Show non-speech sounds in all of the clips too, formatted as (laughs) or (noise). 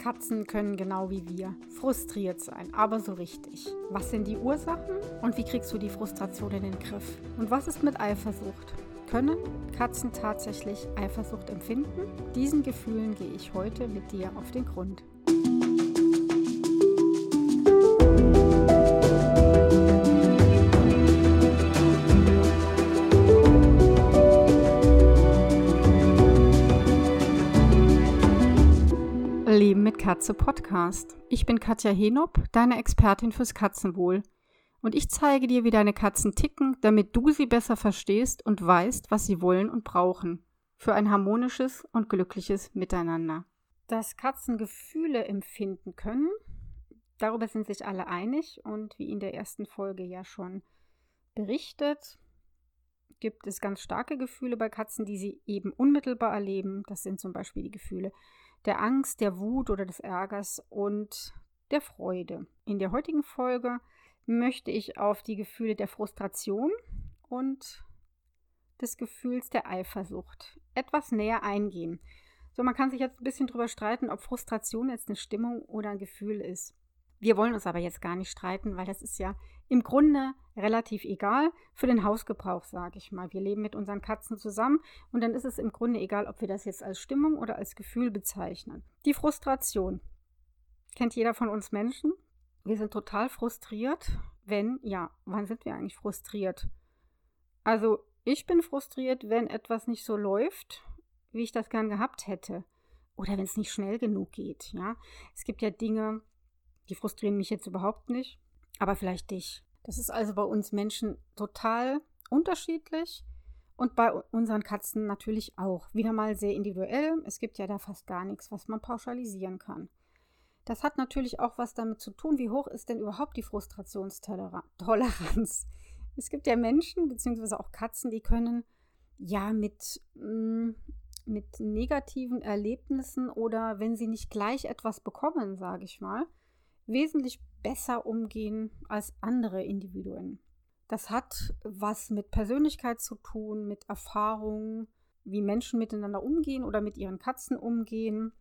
Katzen können genau wie wir frustriert sein, aber so richtig. Was sind die Ursachen und wie kriegst du die Frustration in den Griff? Und was ist mit Eifersucht? Können Katzen tatsächlich Eifersucht empfinden? Diesen Gefühlen gehe ich heute mit dir auf den Grund. Katze Podcast. Ich bin Katja Henop, deine Expertin fürs Katzenwohl. Und ich zeige dir, wie deine Katzen ticken, damit du sie besser verstehst und weißt, was sie wollen und brauchen. Für ein harmonisches und glückliches Miteinander. Dass Katzen Gefühle empfinden können, darüber sind sich alle einig. Und wie in der ersten Folge ja schon berichtet, gibt es ganz starke Gefühle bei Katzen, die sie eben unmittelbar erleben. Das sind zum Beispiel die Gefühle der Angst, der Wut oder des Ärgers und der Freude. In der heutigen Folge möchte ich auf die Gefühle der Frustration und des Gefühls der Eifersucht etwas näher eingehen. So, man kann sich jetzt ein bisschen drüber streiten, ob Frustration jetzt eine Stimmung oder ein Gefühl ist. Wir wollen uns aber jetzt gar nicht streiten, weil das ist ja im Grunde relativ egal für den Hausgebrauch, sage ich mal. Wir leben mit unseren Katzen zusammen und dann ist es im Grunde egal, ob wir das jetzt als Stimmung oder als Gefühl bezeichnen. Die Frustration kennt jeder von uns Menschen. Wir sind total frustriert, wenn, ja, wann sind wir eigentlich frustriert? Also ich bin frustriert, wenn etwas nicht so läuft, wie ich das gern gehabt hätte. Oder wenn es nicht schnell genug geht, ja. Es gibt ja Dinge, die frustrieren mich jetzt überhaupt nicht, aber vielleicht dich. Das ist also bei uns Menschen total unterschiedlich und bei unseren Katzen natürlich auch. Wieder mal sehr individuell. Es gibt ja da fast gar nichts, was man pauschalisieren kann. Das hat natürlich auch was damit zu tun, wie hoch ist denn überhaupt die Frustrationstoleranz. Es gibt ja Menschen, beziehungsweise auch Katzen, die können ja mit, mm, mit negativen Erlebnissen oder wenn sie nicht gleich etwas bekommen, sage ich mal, wesentlich besser umgehen als andere Individuen. Das hat was mit Persönlichkeit zu tun, mit Erfahrungen, wie Menschen miteinander umgehen oder mit ihren Katzen umgehen,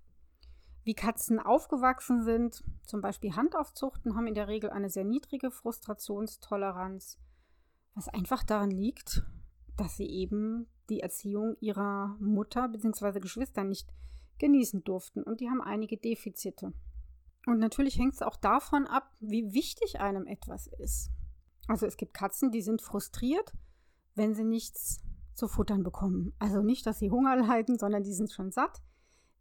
wie Katzen aufgewachsen sind. Zum Beispiel Handaufzuchten haben in der Regel eine sehr niedrige Frustrationstoleranz, was einfach daran liegt, dass sie eben die Erziehung ihrer Mutter bzw. Geschwister nicht genießen durften und die haben einige Defizite. Und natürlich hängt es auch davon ab, wie wichtig einem etwas ist. Also es gibt Katzen, die sind frustriert, wenn sie nichts zu futtern bekommen. Also nicht, dass sie Hunger (laughs) leiden, sondern die sind schon satt,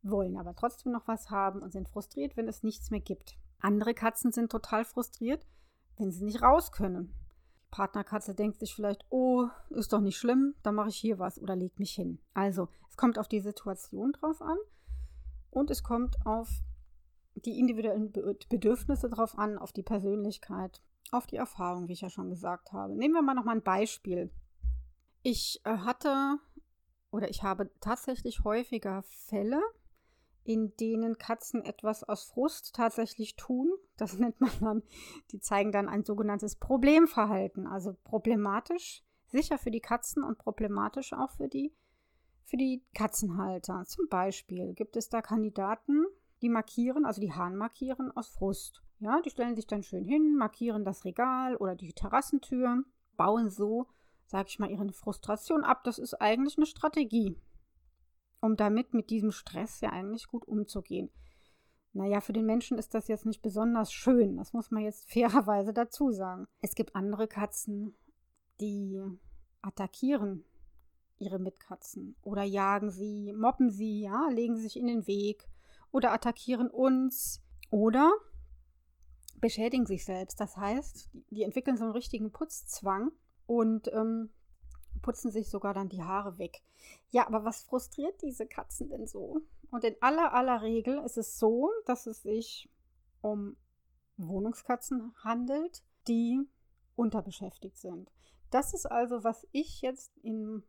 wollen aber trotzdem noch was haben und sind frustriert, wenn es nichts mehr gibt. Andere Katzen sind total frustriert, wenn sie nicht raus können. Die Partnerkatze denkt sich vielleicht, oh, ist doch nicht schlimm, dann mache ich hier was oder leg mich hin. Also, es kommt auf die Situation drauf an und es kommt auf die individuellen Bedürfnisse drauf an, auf die Persönlichkeit, auf die Erfahrung, wie ich ja schon gesagt habe. Nehmen wir mal noch mal ein Beispiel. Ich äh, hatte oder ich habe tatsächlich häufiger Fälle, in denen Katzen etwas aus Frust tatsächlich tun. Das (laughs) nennt man dann, die zeigen dann ein sogenanntes Problemverhalten, also problematisch, sicher für die Katzen und problematisch auch für die, für die Katzenhalter. Zum Beispiel gibt es da Kandidaten, die markieren, also die Hahn markieren aus Frust. Ja, die stellen sich dann schön hin, markieren das Regal oder die Terrassentür, bauen so, sag ich mal, ihre Frustration ab. Das ist eigentlich eine Strategie, um damit mit diesem Stress ja eigentlich gut umzugehen. Naja, für den Menschen ist das jetzt nicht besonders schön. Das muss man jetzt (laughs) fairerweise dazu sagen. Es gibt andere Katzen, die attackieren ihre Mitkatzen oder jagen sie, mobben sie, ja, legen sich in den Weg oder attackieren uns oder beschädigen sich selbst. Das heißt, die entwickeln so einen richtigen Putzzwang und ähm, putzen sich sogar dann die Haare weg. Ja, aber was frustriert diese Katzen denn so? Und in aller aller Regel ist es so, dass es sich um Wohnungskatzen handelt, die unterbeschäftigt sind. Das ist also, was ich jetzt in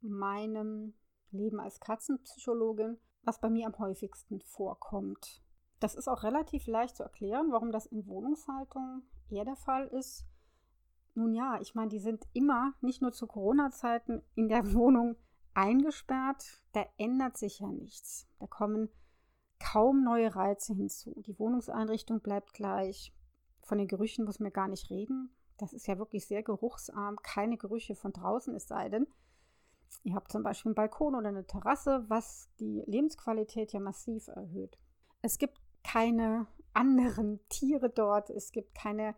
meinem Leben als Katzenpsychologin was bei mir am häufigsten vorkommt. Das ist auch relativ leicht zu erklären, warum das in Wohnungshaltung eher der Fall ist. Nun ja, ich meine, die sind immer, nicht nur zu Corona-Zeiten, in der (laughs) Wohnung eingesperrt. Da ändert sich ja nichts. Da kommen kaum neue Reize hinzu. Die Wohnungseinrichtung bleibt gleich. Von den Gerüchen muss man gar nicht reden. Das ist ja wirklich sehr geruchsarm. Keine Gerüche von draußen, es sei denn, ihr habt zum Beispiel einen Balkon oder eine Terrasse, was die Lebensqualität ja massiv erhöht. Es gibt keine anderen Tiere dort. Es gibt keine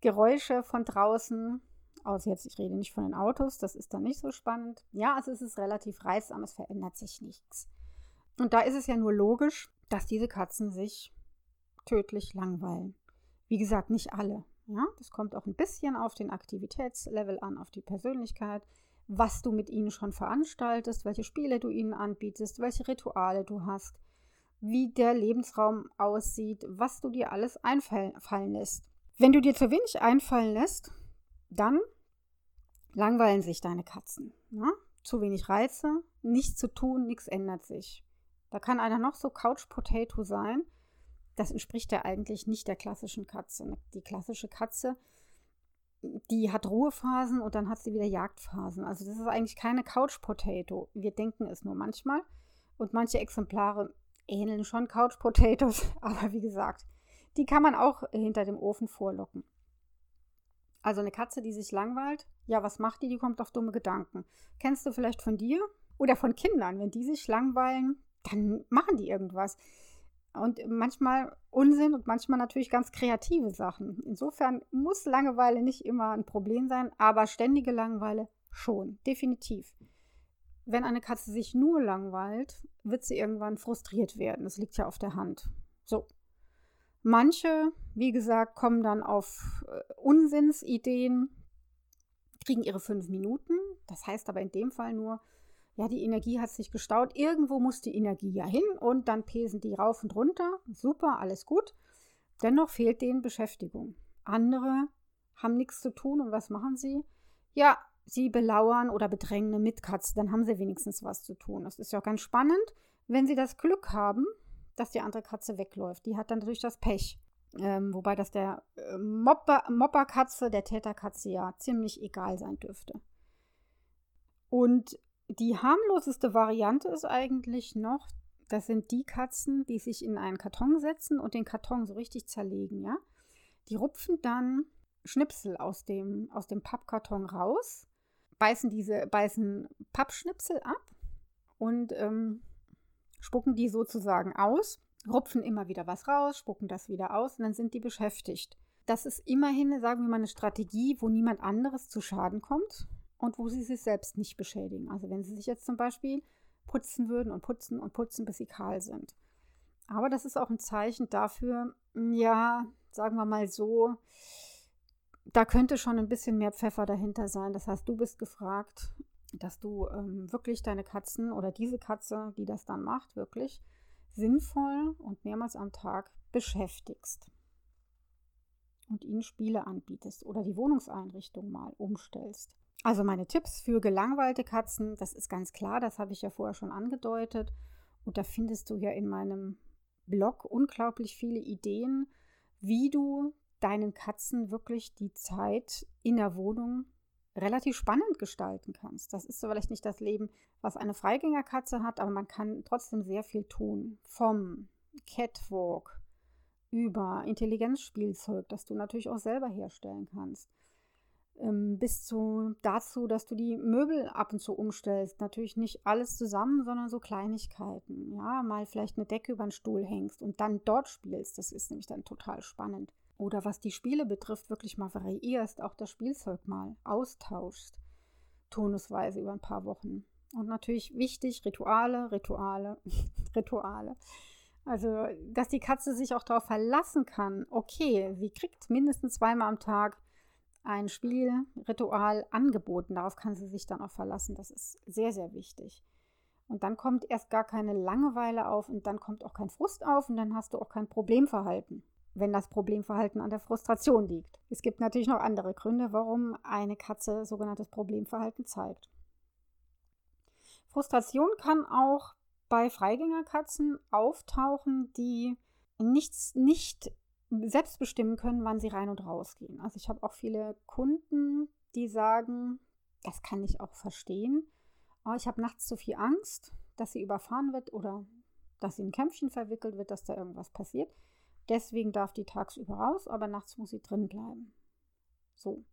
Geräusche von draußen. Außer jetzt, ich rede nicht von den Autos, das ist dann nicht so spannend. Ja, also es ist relativ reizsam, es verändert sich nichts. Und da ist es ja nur logisch, dass diese Katzen sich tödlich langweilen. Wie gesagt, nicht alle. Ja, das kommt auch ein bisschen auf den Aktivitätslevel an, auf die Persönlichkeit, was du mit ihnen schon veranstaltest, welche Spiele du ihnen anbietest, welche Rituale du hast, wie der Lebensraum aussieht, was du dir alles einfallen lässt. Wenn du dir zu wenig einfallen lässt, dann langweilen sich deine Katzen. Ja? Zu wenig Reize, nichts zu tun, nichts ändert sich. Da kann einer noch so Couch Potato sein. Das entspricht ja eigentlich nicht der klassischen Katze. Die klassische Katze, die hat Ruhephasen und dann hat sie wieder Jagdphasen. Also das ist eigentlich keine Couch Potato. Wir denken es nur manchmal. Und manche Exemplare ähneln schon Couch Potatoes, (laughs) aber wie gesagt, die kann man auch hinter dem Ofen vorlocken. Also eine Katze, die sich langweilt, ja, was macht die? Die kommt auf dumme Gedanken. Kennst du vielleicht von dir oder von Kindern? Wenn die sich langweilen, dann machen die irgendwas. Und manchmal Unsinn und manchmal natürlich ganz kreative Sachen. Insofern muss Langeweile nicht immer ein Problem sein, aber ständige Langeweile schon, definitiv. Wenn eine Katze sich nur langweilt, wird sie irgendwann frustriert werden. Das liegt ja auf der Hand. So, Manche, wie gesagt, kommen dann auf äh, Unsinnsideen, kriegen ihre fünf Minuten. Das heißt aber in dem Fall nur, ja, die Energie hat sich gestaut. Irgendwo muss die Energie ja hin und dann pesen die rauf und runter. Super, alles gut. Dennoch fehlt denen Beschäftigung. Andere haben nichts zu tun und was machen sie? Ja, sie belauern oder bedrängen eine Mitkatze. Dann haben sie wenigstens was zu tun. Das ist ja ganz spannend, wenn sie das Glück haben, dass die andere Katze wegläuft. Die hat dann natürlich das Pech. Ähm, wobei das der äh, Mopper, Mopperkatze, der Täterkatze ja ziemlich egal sein dürfte. Und die harmloseste Variante ist eigentlich noch, das sind die Katzen, die sich in einen Karton setzen und den Karton so richtig zerlegen, ja. Die rupfen dann Schnipsel aus dem, aus dem Pappkarton raus, beißen diese, beißen Pappschnipsel ab und ähm, spucken die sozusagen aus, rupfen immer wieder was raus, spucken das wieder aus und dann sind die beschäftigt. Das ist immerhin, sagen wir mal, eine Strategie, wo niemand anderes zu Schaden kommt und wo sie sich selbst nicht beschädigen. Also wenn sie sich jetzt zum Beispiel putzen würden und putzen und putzen, bis sie kahl sind. Aber das ist auch ein Zeichen dafür, ja, sagen wir mal so, da könnte schon ein bisschen mehr Pfeffer dahinter sein. Das heißt, du bist gefragt, dass du ähm, wirklich deine Katzen oder diese Katze, die das dann macht, wirklich sinnvoll und mehrmals am Tag beschäftigst und ihnen Spiele anbietest oder die Wohnungseinrichtung mal umstellst. Also meine Tipps für gelangweilte Katzen, das ist ganz klar, das habe ich ja vorher schon angedeutet und da findest du ja in meinem Blog unglaublich viele Ideen, wie du deinen Katzen wirklich die Zeit in der Wohnung relativ spannend gestalten kannst. Das ist so vielleicht nicht das Leben, was eine Freigängerkatze hat, aber man kann trotzdem sehr viel tun. Vom Catwalk über Intelligenzspielzeug, das du natürlich auch selber herstellen kannst. Ähm, bis zu dazu, dass du die Möbel ab und zu umstellst. Natürlich nicht alles zusammen, sondern so Kleinigkeiten. Ja, mal vielleicht eine Decke über den Stuhl hängst und dann dort spielst. Das ist nämlich dann total spannend oder was die Spiele betrifft, wirklich mal variierst, auch das Spielzeug mal austauschst, tonusweise über ein paar Wochen. Und natürlich wichtig, Rituale, Rituale, (laughs) Rituale. Also, dass die Katze sich auch darauf verlassen kann, okay, sie kriegt mindestens zweimal am Tag ein Spielritual angeboten. Darauf kann sie sich dann auch verlassen. Das ist sehr, sehr wichtig. Und dann kommt erst gar keine Langeweile auf und dann kommt auch kein Frust auf und dann hast du auch kein Problemverhalten wenn das Problemverhalten an der Frustration liegt. Es gibt natürlich noch andere Gründe, warum eine Katze sogenanntes Problemverhalten zeigt. Frustration kann auch bei Freigängerkatzen auftauchen, die nichts, nicht selbst bestimmen können, wann sie rein und raus gehen. Also ich habe auch viele Kunden, die sagen, das kann ich auch verstehen, aber ich habe nachts zu viel Angst, dass sie überfahren wird oder dass sie in ein Kämpfchen verwickelt wird, dass da irgendwas passiert. Deswegen darf die tagsüber raus, aber nachts muss sie drin bleiben. So.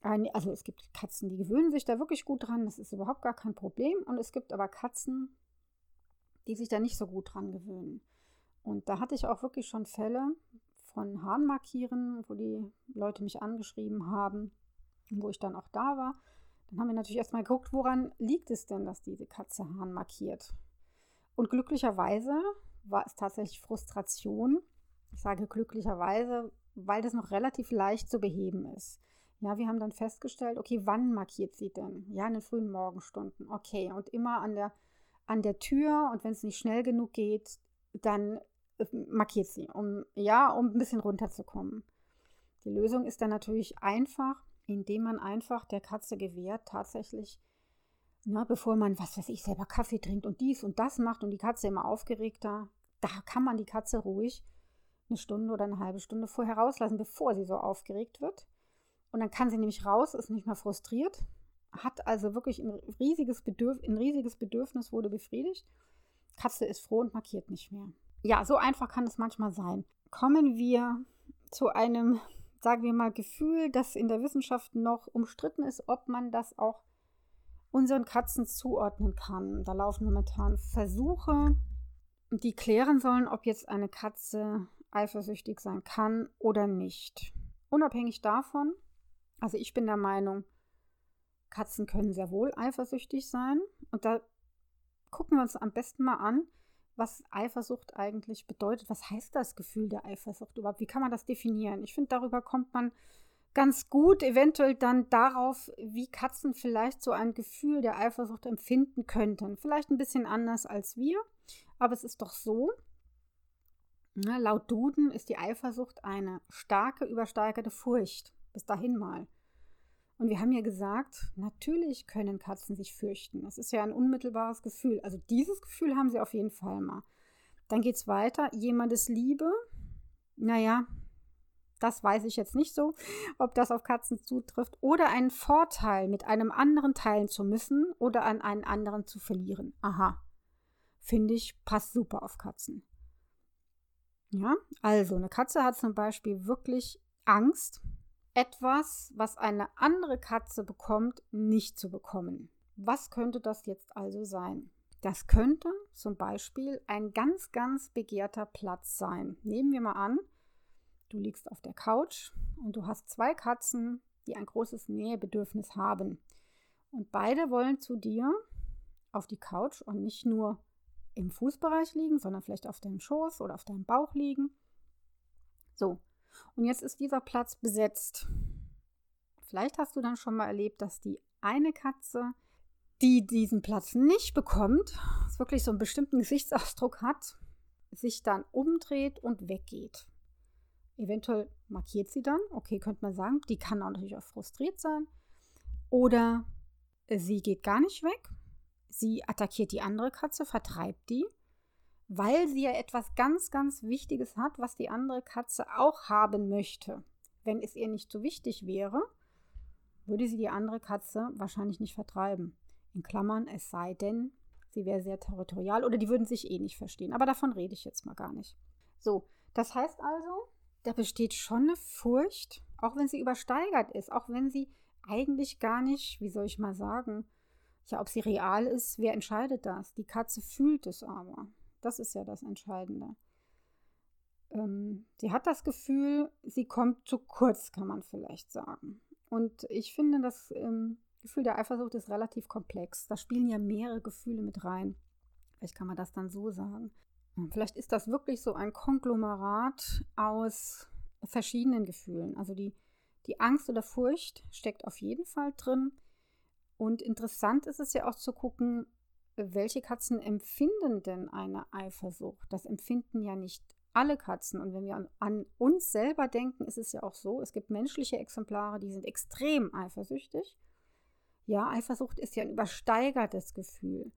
Also es gibt Katzen, die gewöhnen sich da wirklich gut dran, das ist überhaupt gar kein Problem. Und es gibt aber Katzen, die sich da nicht so gut dran gewöhnen. Und da hatte ich auch wirklich schon Fälle von Hahnmarkieren, wo die Leute mich angeschrieben haben, wo ich dann auch da war. Dann haben wir natürlich erstmal geguckt, woran liegt es denn, dass diese Katze Hahn markiert. Und glücklicherweise war es tatsächlich Frustration. Ich sage glücklicherweise, weil das noch relativ leicht zu beheben ist. Ja, wir haben dann festgestellt, okay, wann markiert sie denn? Ja, in den frühen Morgenstunden. Okay, und immer an der, an der Tür und wenn es nicht schnell genug geht, dann markiert sie, um ja, um ein bisschen runterzukommen. Die Lösung ist dann natürlich einfach, indem man einfach der Katze gewährt, tatsächlich, na, bevor man, was weiß ich, selber Kaffee trinkt und dies und das macht und die Katze immer aufgeregter, da kann man die Katze ruhig eine Stunde oder eine halbe Stunde vorher rauslassen, bevor sie so aufgeregt wird. Und dann kann sie nämlich raus, ist nicht mehr frustriert, hat also wirklich ein riesiges, Bedürf ein riesiges Bedürfnis, wurde befriedigt. Katze ist froh und markiert nicht mehr. Ja, so einfach kann es manchmal sein. Kommen wir zu einem sagen wir mal, Gefühl, das in der Wissenschaft noch umstritten ist, ob man das auch unseren Katzen zuordnen kann. Da laufen momentan Versuche, die klären sollen, ob jetzt eine Katze eifersüchtig sein kann oder nicht. Unabhängig davon, also ich bin der Meinung, Katzen können sehr wohl eifersüchtig sein. Und da gucken wir uns am besten mal an, was Eifersucht eigentlich bedeutet. Was heißt das Gefühl der Eifersucht überhaupt? Wie kann man das definieren? Ich finde, darüber kommt man ganz gut eventuell dann darauf, wie Katzen vielleicht so ein Gefühl der Eifersucht empfinden könnten. Vielleicht ein bisschen anders als wir, aber es ist doch so. Na, laut Duden ist die Eifersucht eine starke, übersteigerte Furcht. Bis dahin mal. Und wir haben ja gesagt, natürlich können Katzen sich fürchten. Das ist ja ein unmittelbares Gefühl. Also dieses Gefühl haben sie auf jeden Fall mal. Dann geht es weiter. Jemandes Liebe. Naja, das weiß ich jetzt nicht so, ob das auf Katzen zutrifft. Oder einen Vorteil mit einem anderen teilen zu müssen oder an einen anderen zu verlieren. Aha. Finde ich, passt super auf Katzen. Ja, also eine Katze hat zum Beispiel wirklich Angst, etwas, was eine andere Katze bekommt, nicht zu bekommen. Was könnte das jetzt also sein? Das könnte zum Beispiel ein ganz, ganz begehrter Platz sein. Nehmen wir mal an, du liegst auf der Couch und du hast zwei Katzen, die ein großes Nähebedürfnis haben. Und beide wollen zu dir auf die Couch und nicht nur im Fußbereich liegen, sondern vielleicht auf deinem Schoß oder auf deinem Bauch liegen. So, und jetzt ist dieser Platz besetzt. Vielleicht hast du dann schon mal erlebt, dass die eine Katze, die diesen Platz nicht bekommt, wirklich so einen bestimmten Gesichtsausdruck hat, sich dann umdreht und weggeht. Eventuell markiert sie dann, okay, könnte man sagen, die kann auch natürlich auch frustriert sein. Oder sie geht gar nicht weg, sie attackiert die andere Katze, vertreibt die weil sie ja etwas ganz, ganz Wichtiges hat, was die andere Katze auch haben möchte. Wenn es ihr nicht so wichtig wäre, würde sie die andere Katze wahrscheinlich nicht vertreiben. In Klammern, es sei denn, sie wäre sehr territorial oder die würden sich eh nicht verstehen. Aber davon rede ich jetzt mal gar nicht. So, das heißt also, da besteht schon eine Furcht, auch wenn sie übersteigert ist, auch wenn sie eigentlich gar nicht, wie soll ich mal sagen, ja, ob sie real ist, wer entscheidet das? Die Katze fühlt es aber. Das ist ja das Entscheidende. Ähm, sie hat das Gefühl, sie kommt zu kurz, kann man vielleicht sagen. Und ich finde, das ähm, Gefühl der Eifersucht ist relativ komplex. Da spielen ja mehrere Gefühle mit rein. Vielleicht kann man das dann so sagen. Vielleicht ist das wirklich so ein Konglomerat aus verschiedenen Gefühlen. Also die, die Angst oder Furcht steckt auf jeden Fall drin. Und interessant ist es ja auch zu gucken, welche Katzen empfinden denn eine Eifersucht? Das empfinden ja nicht alle Katzen. Und wenn wir an, an, uns selber denken, ist es ja auch so, es gibt menschliche Exemplare, die sind extrem eifersüchtig. Ja, Eifersucht ist ja ein übersteigertes Gefühl.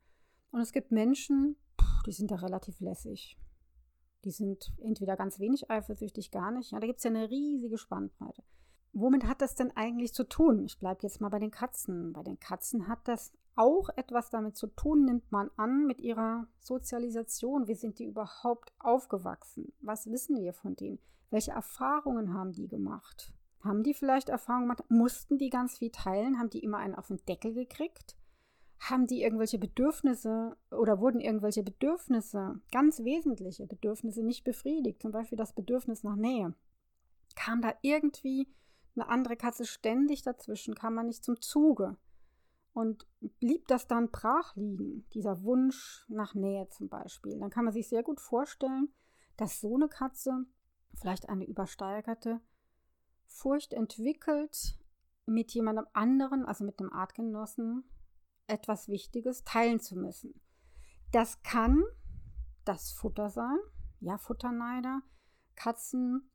Und es gibt Menschen, die sind da relativ lässig. Die sind entweder ganz wenig eifersüchtig, gar nicht. Ja, da gibt es ja eine riesige Spannbreite. womit hat das denn eigentlich zu tun? Ich bleibe jetzt mal bei den Katzen. Bei den Katzen hat das auch etwas damit zu tun, nimmt man an, mit ihrer Sozialisation. Wie sind die überhaupt aufgewachsen? Was wissen wir von denen? Welche Erfahrungen haben die gemacht? Haben die vielleicht Erfahrungen gemacht? Mussten die ganz viel teilen? Haben die immer einen auf den Deckel gekriegt? Haben die irgendwelche Bedürfnisse oder wurden irgendwelche Bedürfnisse, ganz wesentliche Bedürfnisse, nicht befriedigt? Zum Beispiel das Bedürfnis nach Nähe. Kam da irgendwie eine andere Katze ständig dazwischen? Kam man nicht zum Zuge? Und blieb das dann brach liegen, dieser Wunsch nach Nähe zum Beispiel, dann kann man sich sehr gut vorstellen, dass so eine Katze vielleicht eine übersteigerte Furcht entwickelt, mit jemandem anderen, also mit einem Artgenossen, etwas Wichtiges teilen zu müssen. Das kann das Futter sein, ja, Futterneider, Katzen,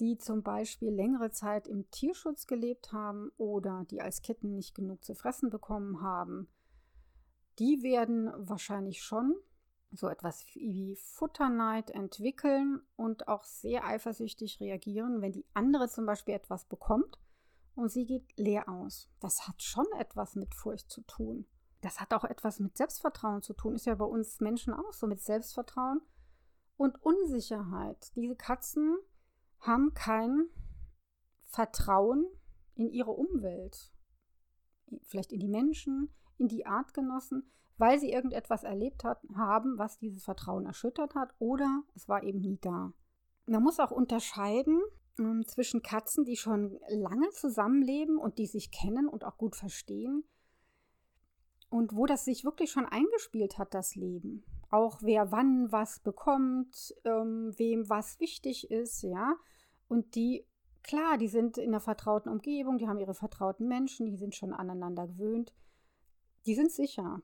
die zum Beispiel längere Zeit im Tierschutz gelebt haben oder die als Kitten nicht genug zu fressen bekommen haben, die werden wahrscheinlich schon so etwas wie Futterneid entwickeln und auch sehr eifersüchtig reagieren, wenn die andere zum Beispiel etwas bekommt und sie geht leer aus. Das hat schon etwas mit Furcht zu tun. Das hat auch etwas mit Selbstvertrauen zu tun. Ist ja bei uns Menschen auch so mit Selbstvertrauen und Unsicherheit. Diese Katzen haben kein Vertrauen in ihre Umwelt, vielleicht in die Menschen, in die Artgenossen weil sie irgendetwas erlebt hat, haben, was dieses Vertrauen erschüttert hat oder es war eben nie da. Man muss auch unterscheiden äh, zwischen Katzen, die schon lange zusammenleben und die sich kennen und auch gut verstehen und wo das sich wirklich schon eingespielt hat, das Leben. Auch wer wann was bekommt, ähm, wem was wichtig ist, ja. Und die, klar, die sind in einer vertrauten Umgebung, die haben ihre vertrauten Menschen, die sind schon aneinander gewöhnt. Die sind sicher.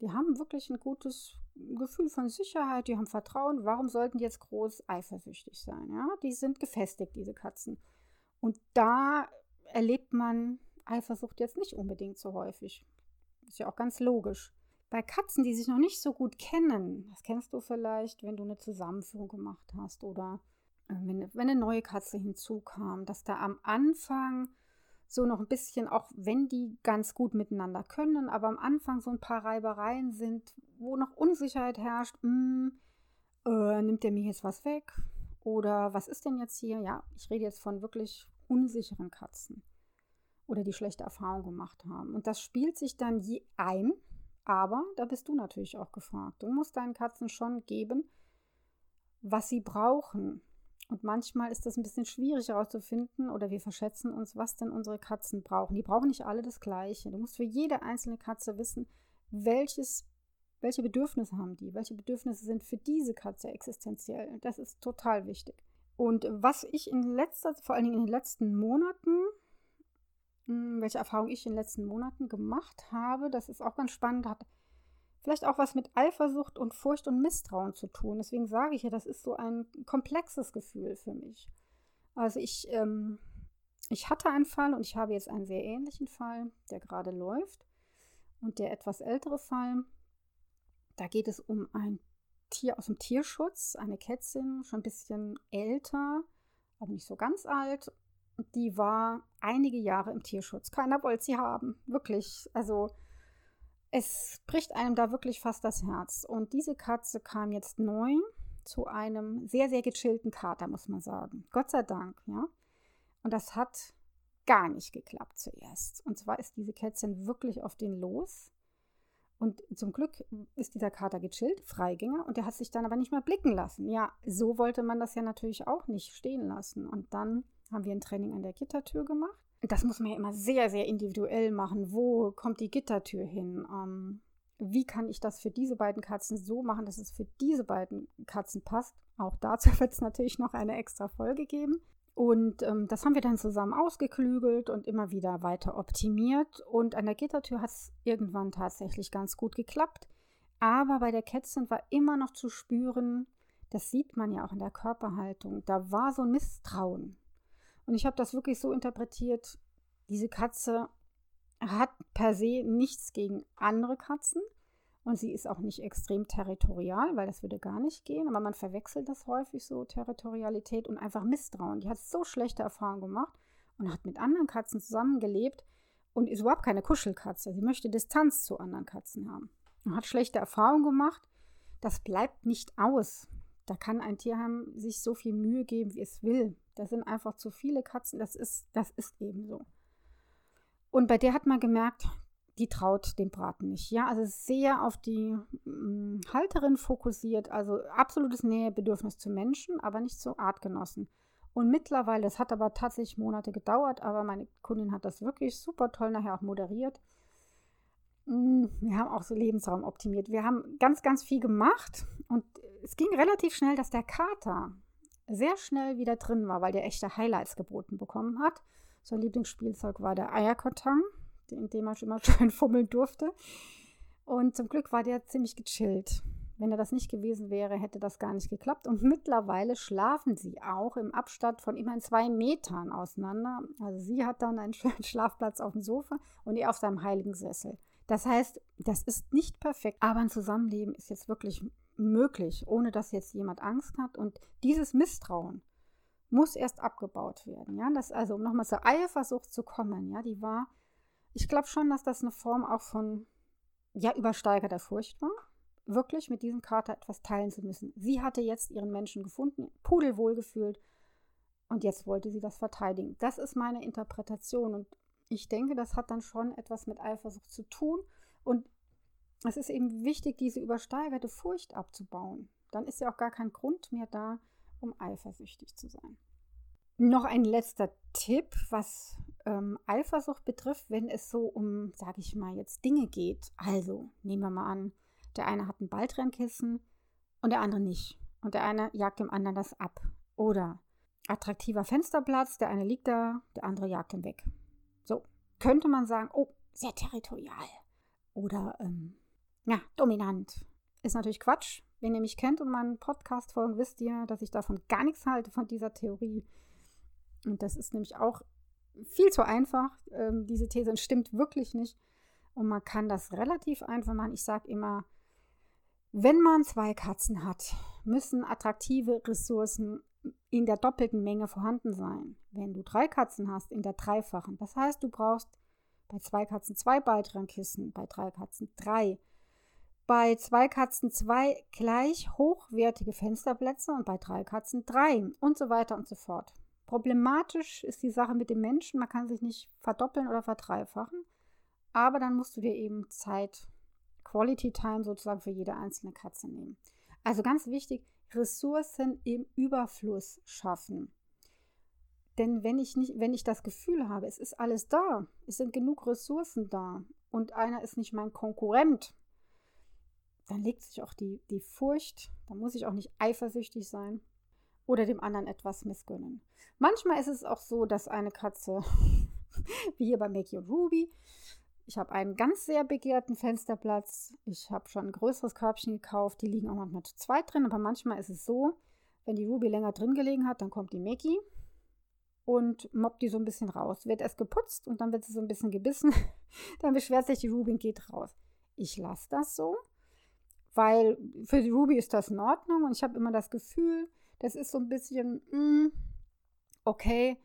Die haben wirklich ein gutes Gefühl von Sicherheit, die haben Vertrauen. Warum sollten die jetzt groß eifersüchtig sein? Ja, die sind gefestigt, diese Katzen. Und da erlebt man Eifersucht jetzt nicht unbedingt so häufig. Ist ja auch ganz logisch. Bei Katzen, die sich noch nicht so gut kennen, das kennst du vielleicht, wenn du eine Zusammenführung gemacht hast oder äh, wenn, wenn eine neue Katze hinzukam, dass da am Anfang so noch ein bisschen, auch wenn die ganz gut miteinander können, aber am Anfang so ein paar Reibereien sind, wo noch Unsicherheit herrscht, mh, hm, äh, nimmt der mir jetzt was weg? Oder was ist denn jetzt hier? Ja, ich rede jetzt von wirklich unsicheren Katzen oder die schlechte Erfahrungen gemacht haben. Und das spielt sich dann je ein, aber da bist du natürlich auch gefragt. Du musst deinen Katzen schon geben, was sie brauchen. Und manchmal ist das ein bisschen schwierig herauszufinden oder wir verschätzen uns, was denn unsere Katzen brauchen. Die brauchen nicht alle das Gleiche. Du musst für jede einzelne Katze wissen, welches, welche Bedürfnisse haben die, welche Bedürfnisse sind für diese Katze existenziell. Das ist total wichtig. Und was ich in letzter, vor allen Dingen in den letzten Monaten, welche Erfahrung ich in den letzten Monaten gemacht habe, das ist auch ganz spannend, hat vielleicht auch was mit Eifersucht und Furcht und Misstrauen zu tun. Deswegen sage ich ja, das ist so ein komplexes Gefühl für mich. Also ich, ähm, ich hatte einen Fall und ich habe jetzt einen sehr ähnlichen Fall, der gerade läuft. Und der etwas ältere Fall, da geht es um ein Tier aus dem Tierschutz, eine Kätzin, schon ein bisschen älter, aber nicht so ganz alt. Die war einige Jahre im Tierschutz. Keiner wollte sie haben, wirklich. Also es bricht einem da wirklich fast das Herz. Und diese Katze kam jetzt neu zu einem sehr, sehr gechillten Kater, muss man sagen. Gott sei Dank, ja. Und das hat gar nicht geklappt zuerst. Und zwar ist diese Kätzchen wirklich auf den los. Und zum Glück ist dieser Kater gechillt, Freigänger, und der hat sich dann aber nicht mehr blicken lassen. Ja, so wollte man das ja natürlich auch nicht stehen lassen. Und dann haben wir ein Training an der Gittertür gemacht das muss man ja immer sehr, sehr individuell machen. Wo kommt die Gittertür hin? Ähm, wie kann ich das für diese beiden Katzen so machen, dass es für diese beiden Katzen passt? Auch dazu (laughs) wird es natürlich noch eine extra Folge geben. Und ähm, das haben wir dann zusammen ausgeklügelt und immer wieder weiter optimiert. Und an der Gittertür hat es irgendwann tatsächlich ganz gut geklappt. Aber bei der Kätzchen war immer noch zu spüren, das sieht man ja auch in der Körperhaltung, da war so ein Misstrauen. Und ich habe das wirklich so interpretiert, diese Katze hat per se nichts gegen andere Katzen und sie ist auch nicht extrem territorial, weil das würde gar nicht gehen, aber man verwechselt das häufig so, Territorialität und einfach Misstrauen. Die hat so schlechte Erfahrungen gemacht und hat mit anderen Katzen zusammengelebt und ist überhaupt keine Kuschelkatze. Sie möchte Distanz zu anderen Katzen haben. Und hat schlechte Erfahrungen gemacht. Das bleibt nicht aus. Da kann ein Tierheim sich so viel Mühe geben, wie es will. Da sind einfach zu viele Katzen. Das ist, das ist eben so. Und bei der hat man gemerkt, die traut dem Braten nicht. Ja, also sehr auf die mh, mm, Halterin fokussiert, also absolutes Nähebedürfnis zu Menschen, aber nicht zu Artgenossen. Und mittlerweile, es hat aber tatsächlich Monate gedauert, aber meine Kundin hat das wirklich super toll nachher auch moderiert. Mm, wir haben auch so Lebensraum optimiert. Wir haben ganz, ganz viel gemacht und es ging relativ schnell, dass der Kater sehr schnell wieder drin war, weil der echte Highlights geboten bekommen hat. Sein Lieblingsspielzeug war der Eierkarton in dem man schon mal (laughs) schön fummeln durfte. Und zum Glück war der ziemlich gechillt. Wenn er das nicht gewesen wäre, hätte das gar nicht geklappt. Und mittlerweile schlafen sie auch im Abstand von immerhin zwei Metern auseinander. Also sie hat dann einen schönen (laughs) Schlafplatz auf dem Sofa und er auf seinem heiligen Sessel. Das heißt, das ist nicht perfekt, aber ein Zusammenleben ist jetzt wirklich möglich, ohne dass jetzt jemand Angst hat. Und dieses Misstrauen muss erst abgebaut werden. Ja, das also, um nochmal zur Eifersucht zu kommen, ja, die war ich glaube schon, dass das eine Form auch von ja, übersteigerter Furcht war, wirklich mit diesem Kater etwas teilen zu müssen. Sie hatte jetzt ihren Menschen gefunden, pudelwohl gefühlt und jetzt wollte sie das verteidigen. Das ist meine Interpretation und ich denke, das hat dann schon etwas mit Eifersucht zu tun und es ist eben wichtig, diese übersteigerte Furcht abzubauen. Dann ist ja auch gar kein Grund mehr da, um eifersüchtig zu sein. Noch ein letzter Tipp, was ähm, Eifersucht betrifft, wenn es so um, sage ich mal, jetzt Dinge geht. Also, nehmen wir mal an, der eine hat ein Balltrennkissen und der andere nicht. Und der eine jagt dem anderen das ab. Oder attraktiver Fensterplatz, der eine liegt da, der andere jagt ihn weg. Könnte man sagen, oh, sehr territorial. Oder, ähm, ja, dominant. Ist natürlich Quatsch. Wenn ihr mich kennt und meinen Podcast folgen, wisst ihr, dass ich davon gar nichts halte, von dieser Theorie. Und das ist nämlich auch viel zu einfach. Ähm, diese These stimmt wirklich nicht. Und man kann das relativ einfach machen. Ich sage immer, wenn man zwei Katzen hat, müssen attraktive Ressourcen in der doppelten Menge vorhanden sein. Wenn du drei Katzen hast, in der dreifachen. Das heißt, du brauchst bei zwei Katzen zwei Beitragkissen, bei drei Katzen drei. Bei zwei Katzen zwei gleich hochwertige Fensterplätze und bei drei Katzen drei und so weiter und so fort. Problematisch ist die Sache mit dem Menschen. Man kann sich nicht verdoppeln oder verdreifachen. Aber dann musst du dir eben Zeit, Quality Time sozusagen für jede einzelne Katze nehmen. Also ganz wichtig, Ressourcen im Überfluss schaffen. Denn wenn ich nicht, wenn ich das Gefühl habe, es ist alles da, es sind genug Ressourcen da und einer ist nicht mein Konkurrent, dann legt sich auch die, die Furcht, da muss ich auch nicht eifersüchtig sein oder dem anderen etwas missgönnen. Manchmal ist es auch so, dass eine Katze, (laughs) wie hier bei Mickey und Ruby, ich habe einen ganz sehr begehrten Fensterplatz. Ich habe schon ein größeres Körbchen gekauft. Die liegen auch manchmal zu zweit drin. Aber manchmal ist es so, wenn die Ruby länger drin gelegen hat, dann kommt die Mickey und mobbt die so ein bisschen raus. Wird erst geputzt und dann wird sie so ein bisschen gebissen. (laughs) dann beschwert sich die Ruby und geht raus. Ich lasse das so, weil für die Ruby ist das in Ordnung und ich habe immer das Gefühl, das ist so ein bisschen, mh, hm, okay,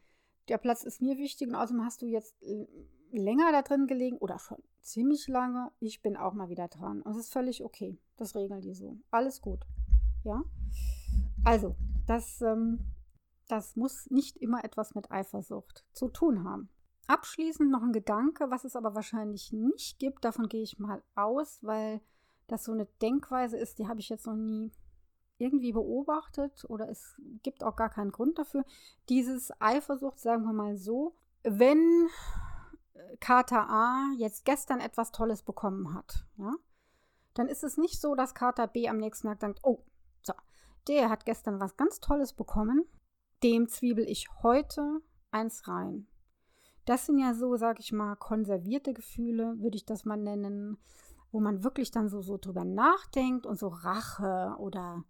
der Platz ist mir wichtig und außerdem hast du jetzt länger da drin gelegen oder schon ziemlich lange. Ich bin auch mal wieder dran. Und es ist völlig okay. Das regeln die so. Alles gut. Ja. Also, das, ähm, das muss nicht immer etwas mit Eifersucht zu tun haben. Abschließend noch ein Gedanke, was es aber wahrscheinlich nicht gibt. Davon gehe ich mal aus, weil das so eine Denkweise ist, die habe ich jetzt noch nie irgendwie beobachtet oder es gibt auch gar keinen Grund dafür. Dieses Eifersucht, sagen wir mal so, wenn Kater A jetzt gestern etwas Tolles bekommen hat, ja, dann ist es nicht so, dass Kater B am nächsten Tag denkt, oh, so, der hat gestern was ganz Tolles bekommen, dem zwiebel ich heute eins rein. Das sind ja so, sag ich mal, konservierte Gefühle, würde ich das mal nennen, wo man wirklich dann so, so drüber nachdenkt und so Rache oder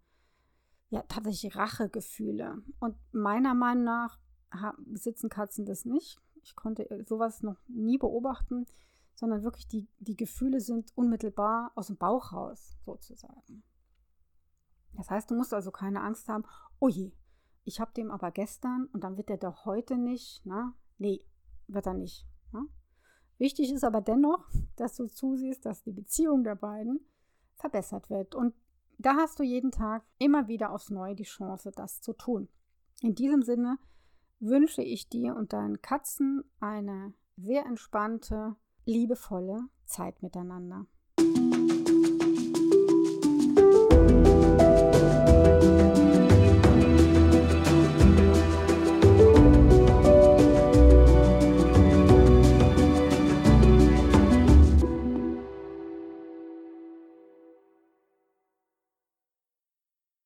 ja, tatsächlich Rachegefühle. Und meiner Meinung nach besitzen Katzen das nicht. Ich konnte äh, sowas noch nie beobachten, sondern wirklich die, die Gefühle sind unmittelbar aus dem Bauch raus, sozusagen. Das heißt, du musst also keine Angst haben, oh je, ich habe dem aber gestern und dann wird der doch heute nicht, ne? Nee, wird er nicht. Na? Wichtig ist aber dennoch, (laughs) dass du zusiehst, dass die Beziehung der beiden verbessert wird. Und da hast du jeden Tag immer wieder aufs Neue die Chance, das zu tun. In diesem Sinne wünsche ich dir und deinen Katzen eine sehr entspannte, liebevolle Zeit miteinander.